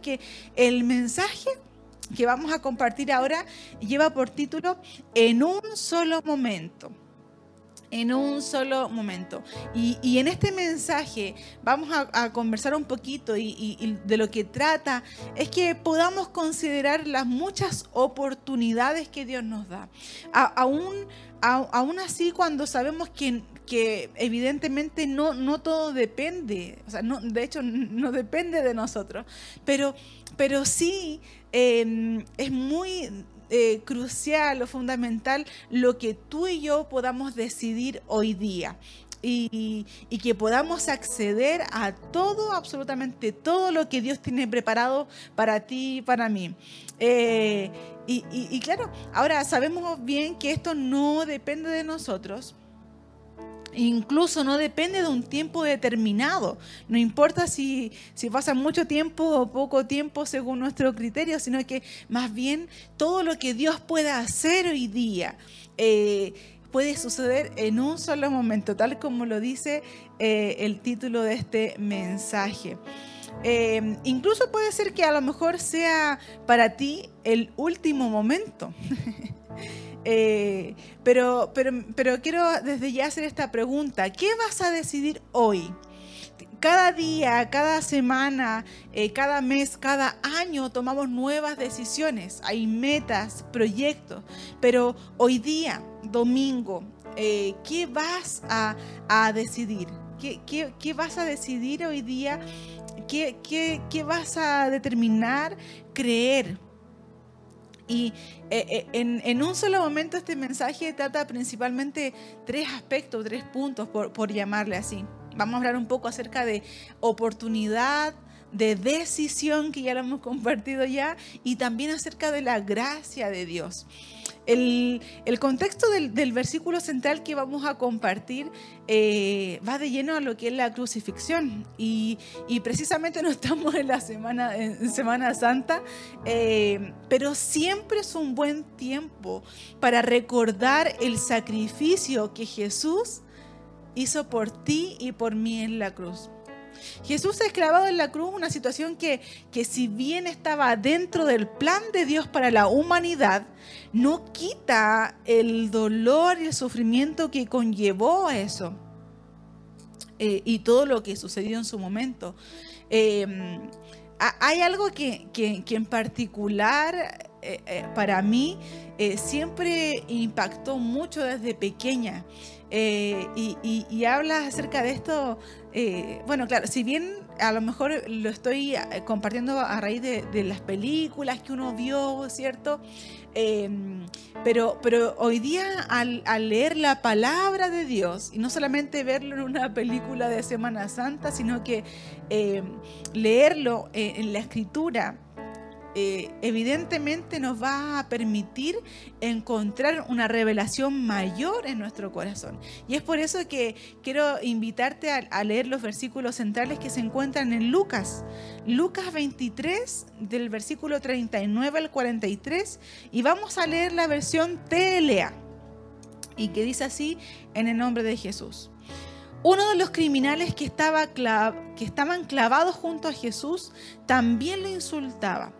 que el mensaje que vamos a compartir ahora lleva por título En un solo momento en un solo momento. Y, en este mensaje vamos a, conversar un poquito y, de lo que trata es que podamos considerar las muchas oportunidades que Dios nos da. aún, aún así, cuando sabemos que, que evidentemente no, no todo depende, o sea, no, de hecho no depende de nosotros, pero, pero sí em, es muy eh, crucial o fundamental lo que tú y yo podamos decidir hoy día. Y, que podamos acceder a todo, absolutamente todo lo que Dios tiene preparado para ti y para mí. Eh, y claro, ahora sabemos bien que esto no depende de nosotros, Incluso no depende de un tiempo determinado. No importa si, si pasa mucho tiempo o poco tiempo según nuestro criterio, sino que más bien todo lo que Dios pueda hacer hoy día eh, puede suceder en un solo momento, tal como lo dice eh, el título de este mensaje. Eh, incluso puede ser que a lo mejor sea para ti el último momento. Eh, pero, pero, pero quiero desde ya hacer esta pregunta. ¿Qué vas a decidir hoy? Cada día, cada semana, eh, cada mes, cada año tomamos nuevas decisiones. Hay metas, proyectos. Pero hoy día, domingo, eh, ¿qué vas a, decidir? ¿Qué, ¿Qué, vas a decidir hoy día? ¿Qué, qué vas a determinar creer? Y eh, eh, en, un solo momento este mensaje trata principalmente tres aspectos, tres puntos, por, por llamarle así. Vamos a hablar un poco acerca de oportunidad, de decisión, que ya lo hemos compartido ya, y también acerca de la gracia de Dios. El, contexto del, versículo central que vamos a compartir eh, va de lleno a lo que es la crucifixión. Y, precisamente no estamos en la Semana, en semana Santa, eh, pero siempre es un buen tiempo para recordar el sacrificio que Jesús hizo por ti y por mí en la cruz. Jesús esclavado en la cruz, una situación que, que si bien estaba dentro del plan de Dios para la humanidad, no quita el dolor y el sufrimiento que conllevó a eso. Eh, y todo lo que sucedió en su momento. Em, hay algo que, en particular eh, eh, para mí siempre impactó mucho desde pequeña. Y, y, habla acerca de esto eh, bueno, claro, si bien a lo mejor lo estoy eh, compartiendo a raíz de, las películas que uno vio, ¿cierto? Em, pero, pero hoy día al, leer la palabra de Dios, y no solamente verlo en una película de Semana Santa, sino que em, leerlo en la escritura, eh, evidentemente nos va a permitir encontrar una revelación mayor en nuestro corazón. Y es por eso que quiero invitarte a, leer los versículos centrales que se encuentran en Lucas. Lucas 23, del versículo 39 al 43, y vamos a leer la versión TLA, y que dice así, en el nombre de Jesús. Uno de los criminales que, estaba que estaban clavados junto a Jesús también lo insultaba.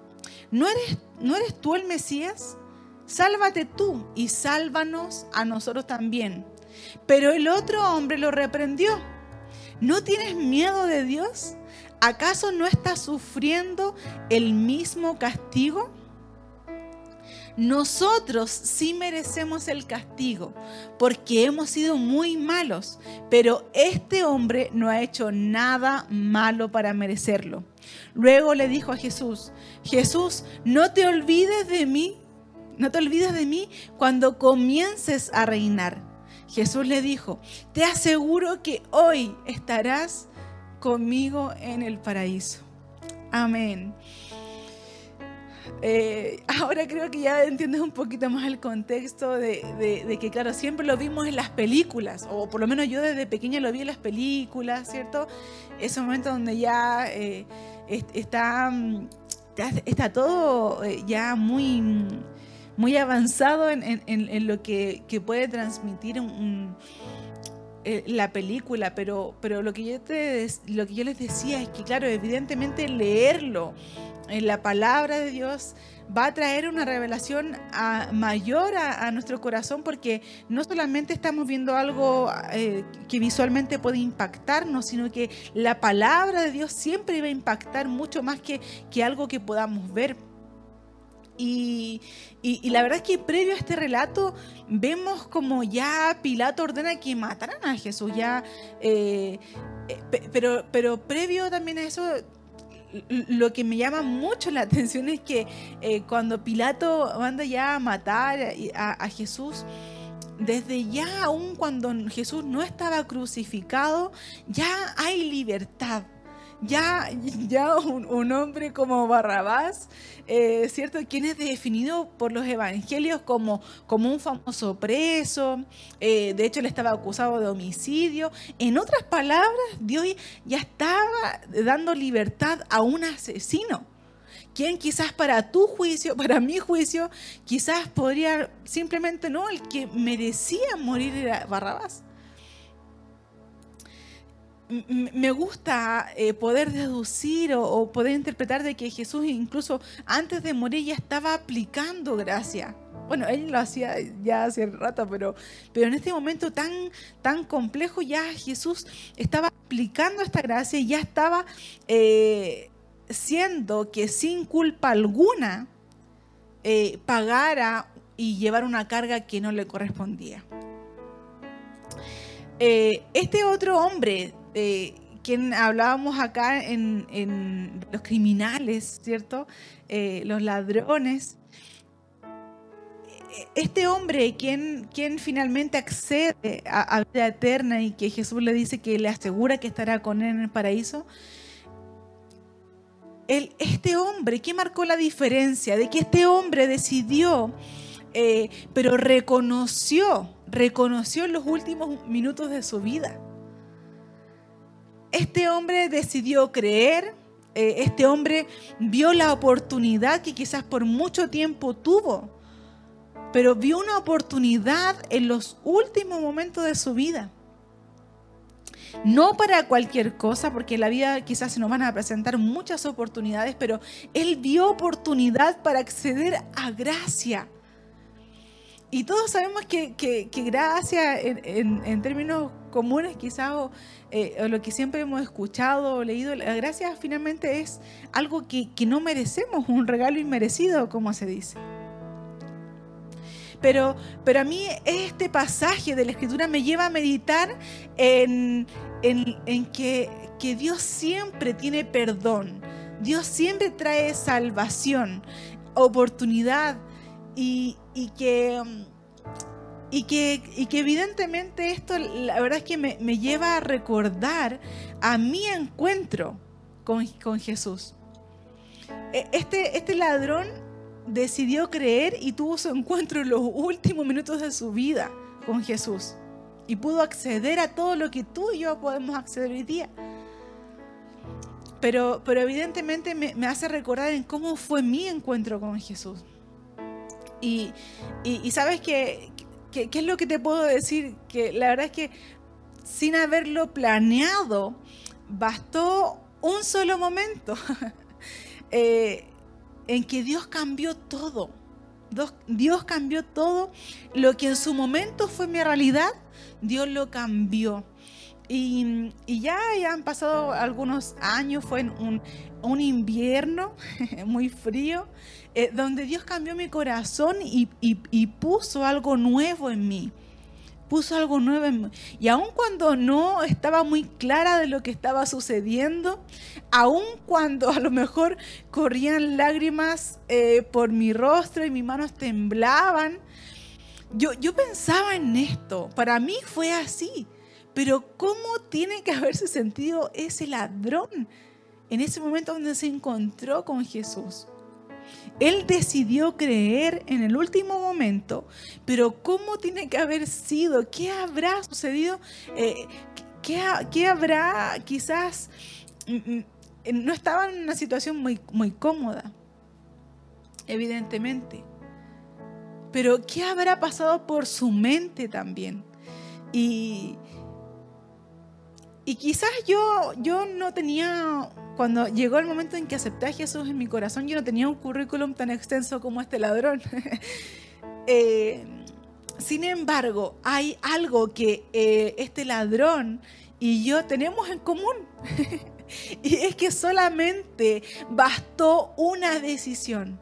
¿No eres, ¿No eres tú el Mesías? Sálvate tú y sálvanos a nosotros también. Pero el otro hombre lo reprendió. ¿No tienes miedo de Dios? ¿Acaso no estás sufriendo el mismo castigo? Nosotros sí merecemos el castigo porque hemos sido muy malos, pero este hombre no ha hecho nada malo para merecerlo. Luego le dijo a Jesús, Jesús, no te olvides de mí, no te olvides de mí cuando comiences a reinar. Jesús le dijo, te aseguro que hoy estarás conmigo en el paraíso. Amén. Eh, ahora creo que ya entiendes un poquito más el contexto de, que, claro, siempre lo vimos en las películas, o por lo menos yo desde pequeña lo vi en las películas, ¿cierto? Ese momento donde ya eh, está, está todo eh, ya muy, muy avanzado en, lo que, puede transmitir un eh, la película, pero, pero lo, que yo te, lo que yo les decía es que, claro, evidentemente leerlo en la palabra de Dios va a traer una revelación mayor a, nuestro corazón porque no solamente estamos viendo algo eh, que visualmente puede impactarnos, sino que la palabra de Dios siempre va a impactar mucho más que, que algo que podamos ver. Y, la verdad es que previo a este relato vemos como ya Pilato ordena que mataran a Jesús, ya, eh, eh, pero, pero previo también a eso lo que me llama mucho la atención es que eh, cuando Pilato manda ya a matar a, Jesús, desde ya, aún cuando Jesús no estaba crucificado, ya hay libertad ya, ya un, hombre como Barrabás, eh, ¿cierto? Quien es definido por los evangelios como, como un famoso preso, eh, de hecho él estaba acusado de homicidio. En otras palabras, Dios ya estaba dando libertad a un asesino quien quizás para tu juicio, para mi juicio, quizás podría simplemente no, el que merecía morir era Barrabás me gusta eh, poder deducir o, poder interpretar de que Jesús incluso antes de morir ya estaba aplicando gracia. Bueno, él lo hacía ya hace rato, pero, pero en este momento tan, tan complejo ya Jesús estaba aplicando esta gracia y ya estaba eh, siendo que sin culpa alguna eh, pagara y llevar una carga que no le correspondía. este otro hombre quien hablábamos acá en, los criminales, ¿cierto? Eh, los ladrones. Este hombre, quien, quien finalmente accede a, vida eterna y que Jesús le dice que le asegura que estará con él en el paraíso, el, este hombre, ¿qué marcó la diferencia? De que este hombre decidió, eh, pero reconoció, reconoció en los últimos minutos de su vida este hombre decidió creer, eh, este hombre vio la oportunidad que quizás por mucho tiempo tuvo, pero vio una oportunidad en los últimos momentos de su vida. No para cualquier cosa, porque en la vida quizás se nos van a presentar muchas oportunidades, pero él vio oportunidad para acceder a gracia. Y todos sabemos que, gracia en, términos comunes quizás eh, lo que siempre hemos escuchado o leído, la gracia finalmente es algo que, no merecemos, un regalo inmerecido, como se dice. Pero, pero a mí este pasaje de la escritura me lleva a meditar en, que, que Dios siempre tiene perdón, Dios siempre trae salvación, oportunidad y, y que y que, que evidentemente esto, la verdad es que me, lleva a recordar a mi encuentro con, con Jesús. E, este, este ladrón decidió creer y tuvo su encuentro en los últimos minutos de su vida con Jesús. Y pudo acceder a todo lo que tú y yo podemos acceder hoy día. Pero, pero evidentemente me, me hace recordar en cómo fue mi encuentro con Jesús. Y, y, y sabes que, ¿Qué, es lo que te puedo decir? Que la verdad es que sin haberlo planeado, bastó un solo momento eh, en que Dios cambió todo. Dios cambió todo. Lo que en su momento fue mi realidad, Dios lo cambió. Y, ya, ya, han pasado algunos años, fue un, un invierno muy frío, eh, donde Dios cambió mi corazón y, puso algo nuevo en mí. Puso algo nuevo en mí. Y aun cuando no estaba muy clara de lo que estaba sucediendo, aun cuando a lo mejor corrían lágrimas eh, por mi rostro y mis manos temblaban, yo, yo pensaba en esto. Para mí fue así. Pero ¿cómo tiene que haberse sentido ese ladrón en ese momento donde se encontró con Jesús? Él decidió creer en el último momento, pero ¿cómo tiene que haber sido? ¿Qué habrá sucedido? Eh, ¿qué, habrá quizás... Mm, mm, no estaba en una situación muy, muy cómoda, evidentemente. Pero ¿qué habrá pasado por su mente también? Y, y quizás yo, yo no tenía, cuando llegó el momento en que acepté a Jesús en mi corazón, yo no tenía un currículum tan extenso como este ladrón. Eh, sin embargo, hay algo que eh, este ladrón y yo tenemos en común. y es que solamente bastó una decisión.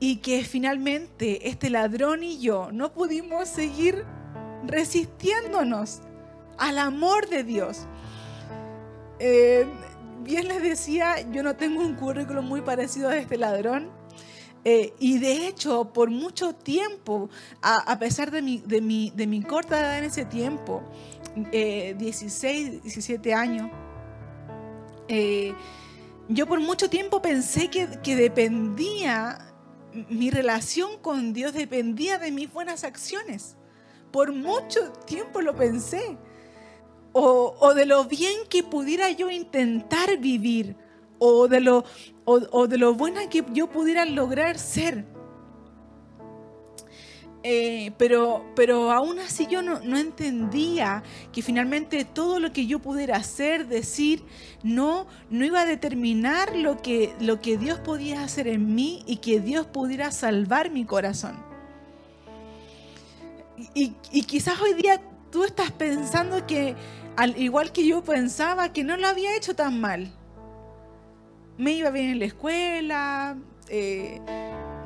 Y que finalmente este ladrón y yo no pudimos seguir resistiéndonos al amor de Dios. Eh, bien les decía, yo no tengo un currículum muy parecido a este ladrón. Eh, y de hecho, por mucho tiempo, a, pesar de mi, de, mi, de mi, corta edad en ese tiempo, 16, eh, 17 años, yo por mucho tiempo pensé que, que dependía, mi relación con Dios dependía de mis buenas acciones. Por mucho tiempo lo pensé. O, de lo bien que pudiera yo intentar vivir. O de lo, o, de lo buena que yo pudiera lograr ser. Eh, pero, pero aún así yo no, entendía que finalmente todo lo que yo pudiera hacer, decir, no, no iba a determinar lo que, lo que Dios podía hacer en mí y que Dios pudiera salvar mi corazón. Y, quizás hoy día tú estás pensando que, al igual que yo pensaba, que no lo había hecho tan mal. Me iba bien en la escuela, eh,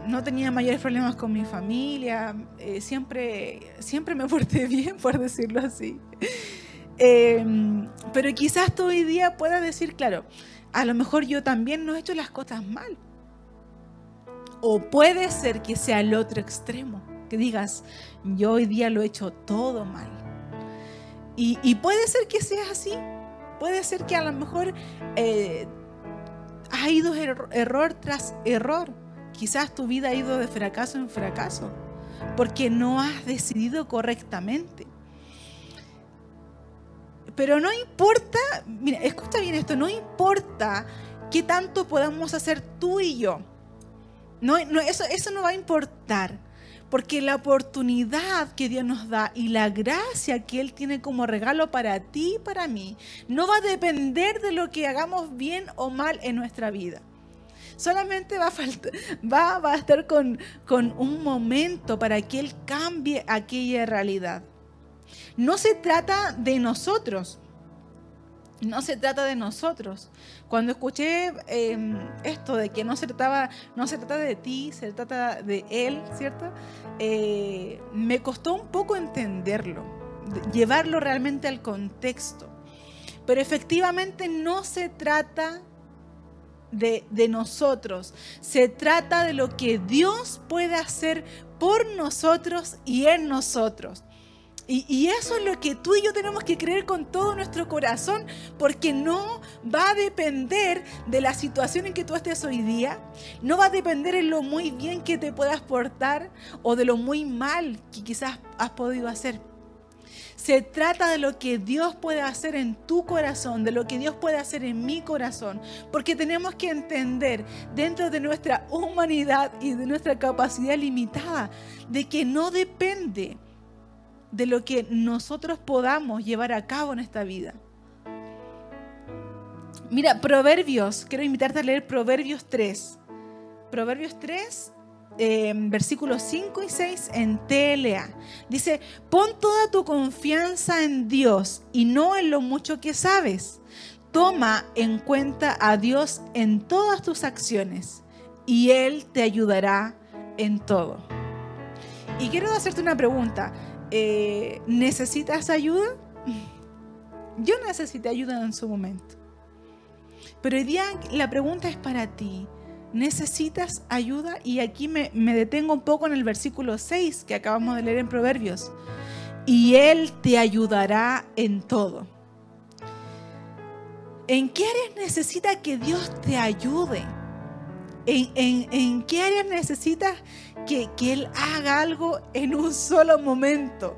no tenía mayores problemas con mi familia, eh, siempre, siempre me porté bien, por decirlo así. Em, pero quizás tú hoy día puedas decir, claro, a lo mejor yo también no he hecho las cosas mal. O puede ser que sea el otro extremo que digas, yo hoy día lo he hecho todo mal. Y, puede ser que sea así, puede ser que a lo mejor eh, ha ido error tras error. Quizás tu vida ha ido de fracaso en fracaso, porque no has decidido correctamente. Pero no importa, mira, escucha bien esto, no importa qué tanto podamos hacer tú y yo. No, no, eso, eso no va a importar. Porque la oportunidad que Dios nos da y la gracia que Él tiene como regalo para ti y para mí no va a depender de lo que hagamos bien o mal en nuestra vida. Solamente va a, estar con, con un momento para que Él cambie aquella realidad. No se trata de nosotros, no se trata de nosotros. Cuando escuché em, esto de que no se, trataba, no se trata de ti, se trata de Él, ¿cierto? Eh, me costó un poco entenderlo, llevarlo realmente al contexto. Pero efectivamente no se trata de, de nosotros, se trata de lo que Dios puede hacer por nosotros y en nosotros. Y, eso es lo que tú y yo tenemos que creer con todo nuestro corazón, porque no va a depender de la situación en que tú estés hoy día, no va a depender en lo muy bien que te puedas portar o de lo muy mal que quizás has podido hacer. Se trata de lo que Dios puede hacer en tu corazón, de lo que Dios puede hacer en mi corazón, porque tenemos que entender dentro de nuestra humanidad y de nuestra capacidad limitada, de que no depende de lo que nosotros podamos llevar a cabo en esta vida. Mira, Proverbios, quiero invitarte a leer Proverbios 3. Proverbios 3, eh, versículos 5 y 6 en TLA. Dice, pon toda tu confianza en Dios y no en lo mucho que sabes. Toma en cuenta a Dios en todas tus acciones y Él te ayudará en todo. Y quiero hacerte una pregunta. Eh, ¿necesitas ayuda? Yo necesité ayuda en su momento. Pero hoy día la pregunta es para ti. ¿Necesitas ayuda? Y aquí me, me detengo un poco en el versículo 6 que acabamos de leer en Proverbios. Y Él te ayudará en todo. ¿En qué áreas necesita que Dios te ayude? ¿En, qué áreas necesitas que, que Él haga algo en un solo momento?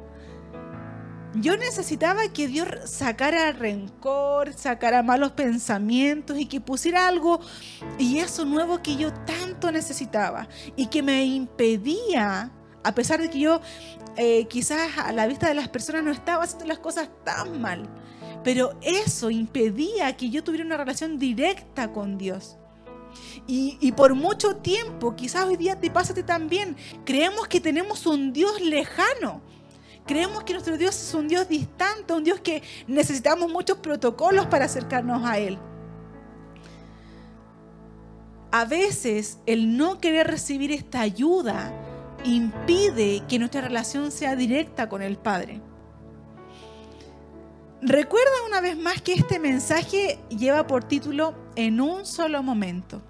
Yo necesitaba que Dios sacara rencor, sacara malos pensamientos y que pusiera algo y eso nuevo que yo tanto necesitaba y que me impedía A pesar de que yo eh, quizás a la vista de las personas no estaba haciendo las cosas tan mal. Pero eso impedía que yo tuviera una relación directa con Dios. Y, por mucho tiempo, quizás hoy día te pasa también, creemos que tenemos un Dios lejano. Creemos que nuestro Dios es un Dios distante, un Dios que necesitamos muchos protocolos para acercarnos a Él. A veces el no querer recibir esta ayuda impide que nuestra relación sea directa con el Padre. Recuerda una vez más que este mensaje lleva por título En un solo momento.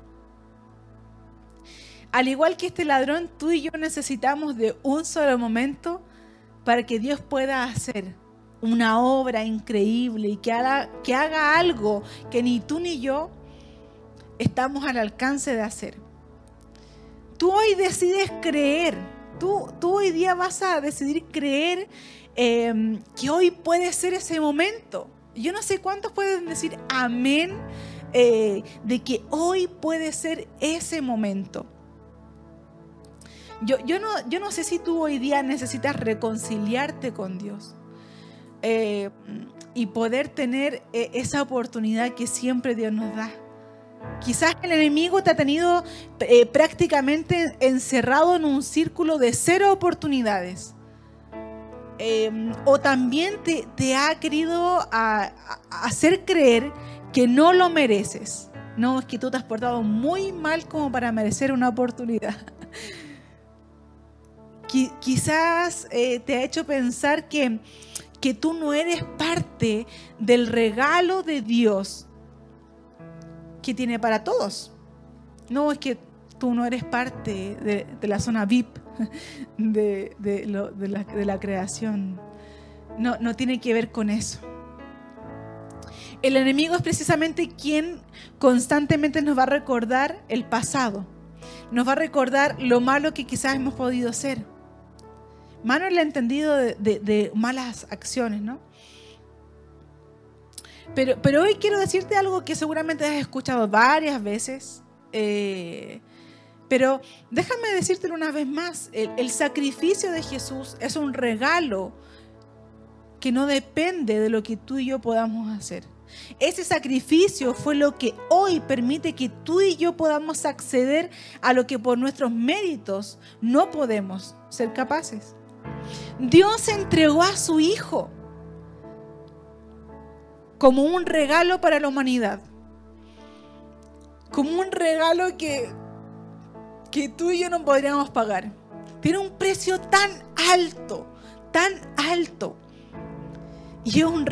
Al igual que este ladrón, tú y yo necesitamos de un solo momento para que Dios pueda hacer una obra increíble y que haga, algo que ni tú ni yo estamos al alcance de hacer. Tú hoy decides creer, tú, tú hoy día vas a decidir creer Em, que hoy puede ser ese momento. Yo no sé cuántos pueden decir amén eh, de que hoy puede ser ese momento. Yo, yo, no, yo no sé si tú hoy día necesitas reconciliarte con Dios eh, y poder tener eh, esa oportunidad que siempre Dios nos da. Quizás el enemigo te ha tenido prácticamente encerrado en un círculo de cero oportunidades. Em, o también te, ha querido hacer creer que no lo mereces. No, es que tú te has portado muy mal como para merecer una oportunidad. Quizás eh, te ha hecho pensar que, que tú no eres parte del regalo de Dios que tiene para todos. No, es que tú no eres parte de, de la zona VIP de, la, creación. No, no tiene que ver con eso. El enemigo es precisamente quien constantemente nos va a recordar el pasado. Nos va a recordar lo malo que quizás hemos podido ser. Malo el entendido de, malas acciones, ¿no? Pero, pero hoy quiero decirte algo que seguramente has escuchado varias veces. Eh, pero déjame decírtelo una vez más, el, sacrificio de Jesús es un regalo que no depende de lo que tú y yo podamos hacer. Ese sacrificio fue lo que hoy permite que tú y yo podamos acceder a lo que por nuestros méritos no podemos ser capaces. Dios entregó a su Hijo como un regalo para la humanidad. Como un regalo que que tú y yo no podríamos pagar. Tiene un precio tan alto, tan alto. Y es un,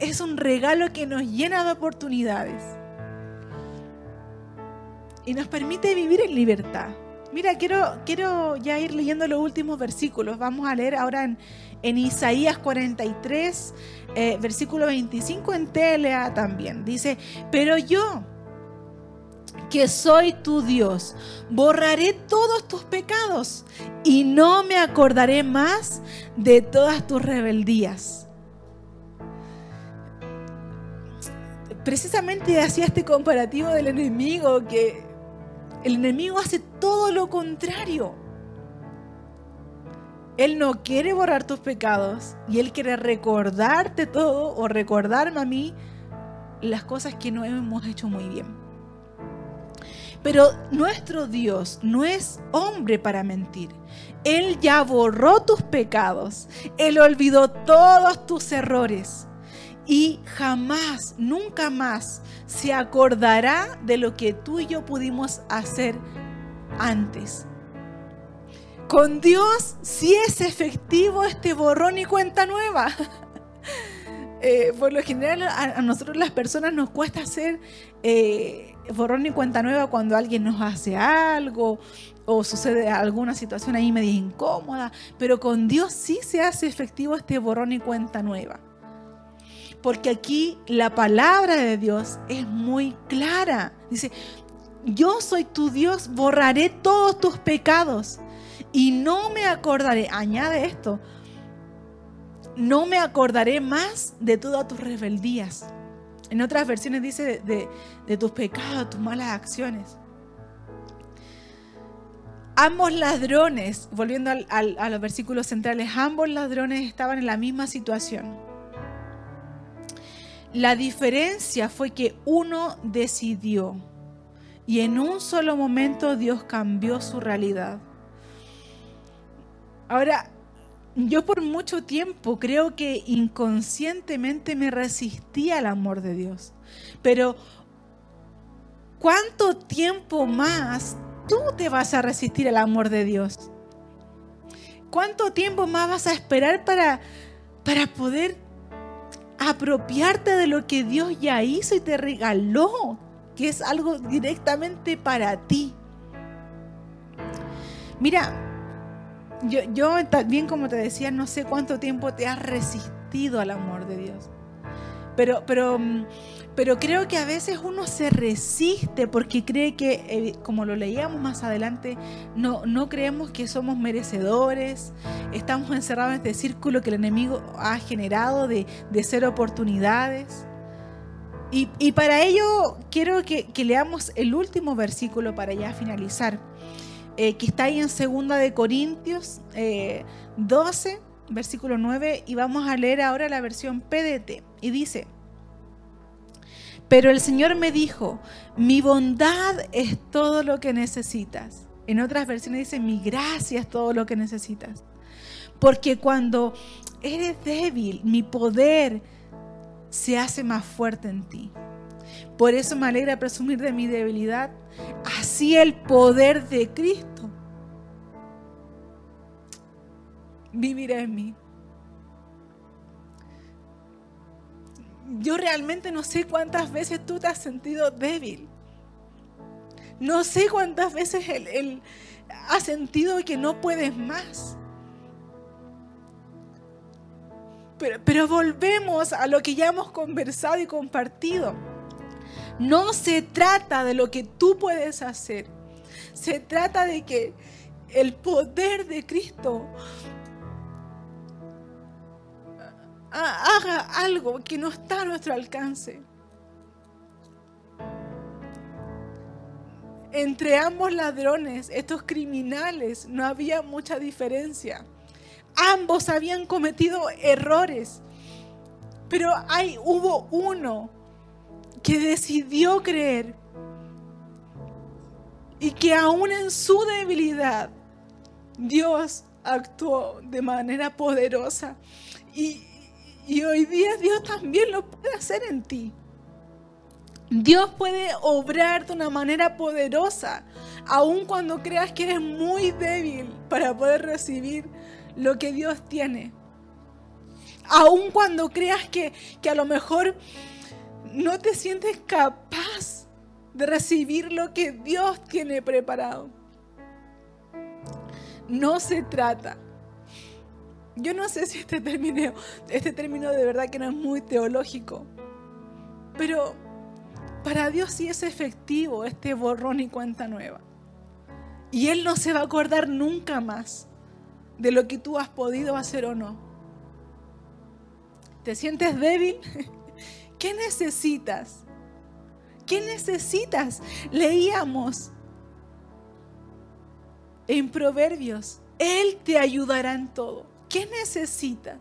es, un regalo que nos llena de oportunidades. Y nos permite vivir en libertad. Mira, quiero, quiero ya ir leyendo los últimos versículos. Vamos a leer ahora en, en Isaías 43, eh, versículo 25 en TLA también. Dice, pero yo que soy tu Dios. Borraré todos tus pecados y no me acordaré más de todas tus rebeldías. Precisamente hacía este comparativo del enemigo, que el enemigo hace todo lo contrario. Él no quiere borrar tus pecados y Él quiere recordarte todo o recordarme a mí las cosas que no hemos hecho muy bien. Pero nuestro Dios no es hombre para mentir. Él ya borró tus pecados. Él olvidó todos tus errores. Y jamás, nunca más se acordará de lo que tú y yo pudimos hacer antes. Con Dios sí es efectivo este borrón y cuenta nueva. Eh, por lo general a, nosotros las personas nos cuesta hacer eh, borrón y cuenta nueva cuando alguien nos hace algo o sucede alguna situación ahí medio incómoda, pero con Dios sí se hace efectivo este borrón y cuenta nueva. Porque aquí la palabra de Dios es muy clara. Dice, yo soy tu Dios, borraré todos tus pecados y no me acordaré, añade esto, no me acordaré más de todas tus rebeldías. En otras versiones dice de, tus pecados, tus malas acciones. ambos ladrones, volviendo a los versículos centrales, ambos ladrones estaban en la misma situación. La diferencia fue que uno decidió y en un solo momento Dios cambió su realidad. Ahora, yo por mucho tiempo creo que inconscientemente me resistí al amor de Dios. Pero ¿cuánto tiempo más tú te vas a resistir al amor de Dios? ¿Cuánto tiempo más vas a esperar para, para poder apropiarte de lo que Dios ya hizo y te regaló, que es algo directamente para ti? Mira, yo, yo también como te decía, no sé cuánto tiempo te has resistido al amor de Dios. Pero, pero mm, pero creo que a veces uno se resiste porque cree que, eh, como lo leíamos más adelante, no, no creemos que somos merecedores, estamos encerrados en este círculo que el enemigo ha generado de, de ser oportunidades. Y, para ello quiero que, leamos el último versículo para ya finalizar, eh, que está ahí en 2 de Corintios 12, eh, versículo 9, y vamos a leer ahora la versión PDT. Y dice, pero el Señor me dijo, mi bondad es todo lo que necesitas. En otras versiones dice, mi gracia es todo lo que necesitas. Porque cuando eres débil, mi poder se hace más fuerte en ti. Por eso me alegra presumir de mi debilidad. Así el poder de Cristo vivirá en mí. yo realmente no sé cuántas veces tú te has sentido débil. No sé cuántas veces él, ha sentido que no puedes más. Pero, pero volvemos a lo que ya hemos conversado y compartido. No se trata de lo que tú puedes hacer. Se trata de que el poder de Cristo haga algo que no está a nuestro alcance. Entre ambos ladrones, estos criminales, no había mucha diferencia. Ambos habían cometido errores, pero hay, hubo uno que decidió creer y que aún en su debilidad Dios actuó de manera poderosa. Y, y hoy día Dios también lo puede hacer en ti. Dios puede obrar de una manera poderosa, aun cuando creas que eres muy débil para poder recibir lo que Dios tiene. Aun cuando creas que, que a lo mejor no te sientes capaz de recibir lo que Dios tiene preparado. No se trata yo no sé si este término, este término de verdad que no es muy teológico, pero para Dios sí es efectivo este borrón y cuenta nueva. Y Él no se va a acordar nunca más de lo que tú has podido hacer o no. ¿Te sientes débil? ¿Qué necesitas? ¿Qué necesitas? Leíamos en Proverbios, Él te ayudará en todo. ¿Qué necesitas?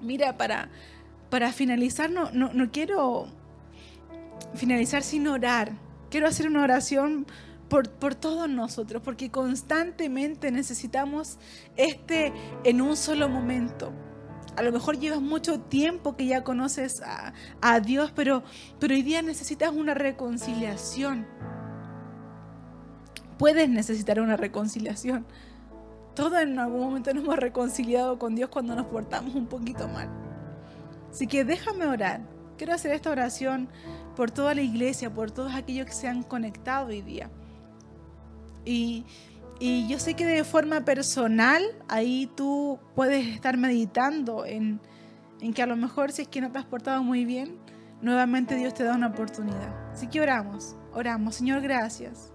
Mira, para, para finalizar, no, no, quiero finalizar sin orar. Quiero hacer una oración por, por, todos nosotros, porque constantemente necesitamos este en un solo momento. A lo mejor llevas mucho tiempo que ya conoces a, a Dios, pero, pero hoy día necesitas una reconciliación. Puedes necesitar una reconciliación. Todos en algún momento nos hemos reconciliado con Dios cuando nos portamos un poquito mal. Así que déjame orar. Quiero hacer esta oración por toda la iglesia, por todos aquellos que se han conectado hoy día. Y, y yo sé que de forma personal, ahí tú puedes estar meditando en, en que a lo mejor si es que no te has portado muy bien, nuevamente Dios te da una oportunidad. Así que oramos, oramos. Señor, gracias.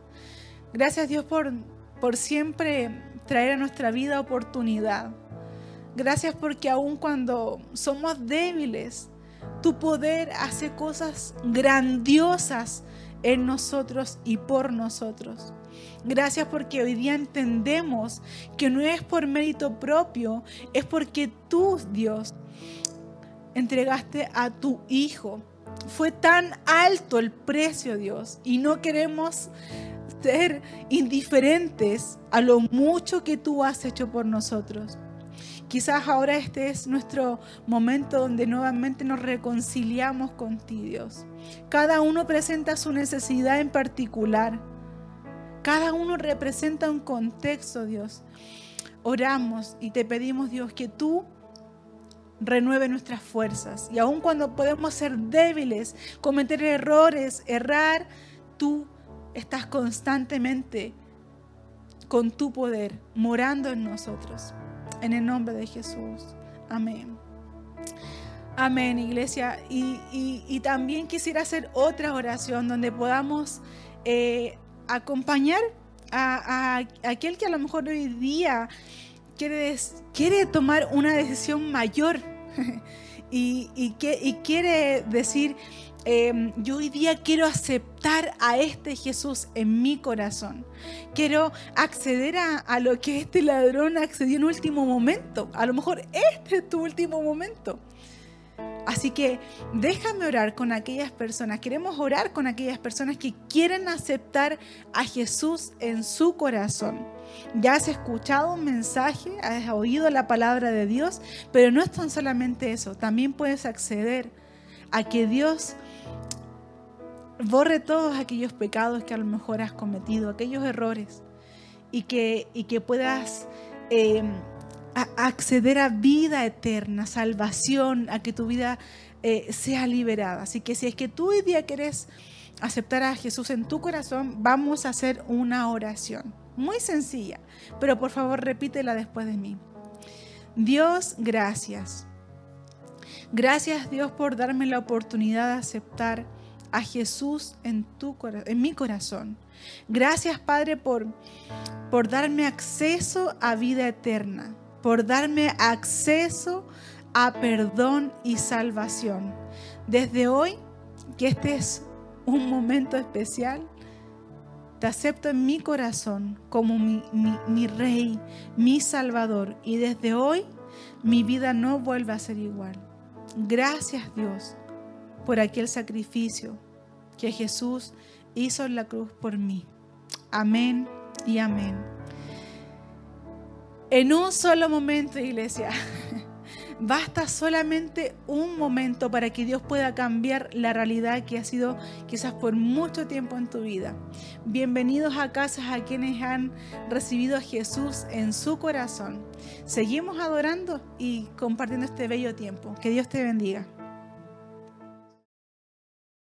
Gracias Dios por, por siempre traer a nuestra vida oportunidad. Gracias porque aun cuando somos débiles, tu poder hace cosas grandiosas en nosotros y por nosotros. Gracias porque hoy día entendemos que no es por mérito propio, es porque tú, Dios, entregaste a tu Hijo. Fue tan alto el precio, Dios, y no queremos ser indiferentes a lo mucho que tú has hecho por nosotros. Quizás ahora este es nuestro momento donde nuevamente nos reconciliamos con ti, Dios. Cada uno presenta su necesidad en particular. Cada uno representa un contexto, Dios. Oramos y te pedimos, Dios, que tú renueve nuestras fuerzas. Y aun cuando podemos ser débiles, cometer errores, errar, tú estás constantemente con tu poder morando en nosotros. En el nombre de Jesús. Amén. Amén, iglesia. Y, también quisiera hacer otra oración donde podamos eh, acompañar a, aquel que a lo mejor hoy día quiere, quiere tomar una decisión mayor y, y, quiere decir, em, yo hoy día quiero aceptar a este Jesús en mi corazón. Quiero acceder a, a, lo que este ladrón accedió en último momento. A lo mejor este es tu último momento. Así que déjame orar con aquellas personas, queremos orar con aquellas personas que quieren aceptar a Jesús en su corazón. Ya has escuchado un mensaje, has oído la palabra de Dios, pero no es tan solamente eso, también puedes acceder a que Dios borre todos aquellos pecados que a lo mejor has cometido, aquellos errores, y que, y que puedas... Eh, acceder a vida eterna, salvación, a que tu vida eh, sea liberada. Así que si es que tú hoy día quieres aceptar a Jesús en tu corazón, vamos a hacer una oración. Muy sencilla, pero por favor repítela después de mí. Dios, gracias. Gracias Dios por darme la oportunidad de aceptar a Jesús en, tu, en mi corazón. Gracias Padre por, por darme acceso a vida eterna por darme acceso a perdón y salvación. Desde hoy, que este es un momento especial, te acepto en mi corazón como mi, rey, mi salvador. Y desde hoy mi vida no vuelve a ser igual. Gracias Dios por aquel sacrificio que Jesús hizo en la cruz por mí. Amén y amén en un solo momento, iglesia. Basta solamente un momento para que Dios pueda cambiar la realidad que ha sido quizás por mucho tiempo en tu vida. Bienvenidos a casas a quienes han recibido a Jesús en su corazón. Seguimos adorando y compartiendo este bello tiempo. Que Dios te bendiga.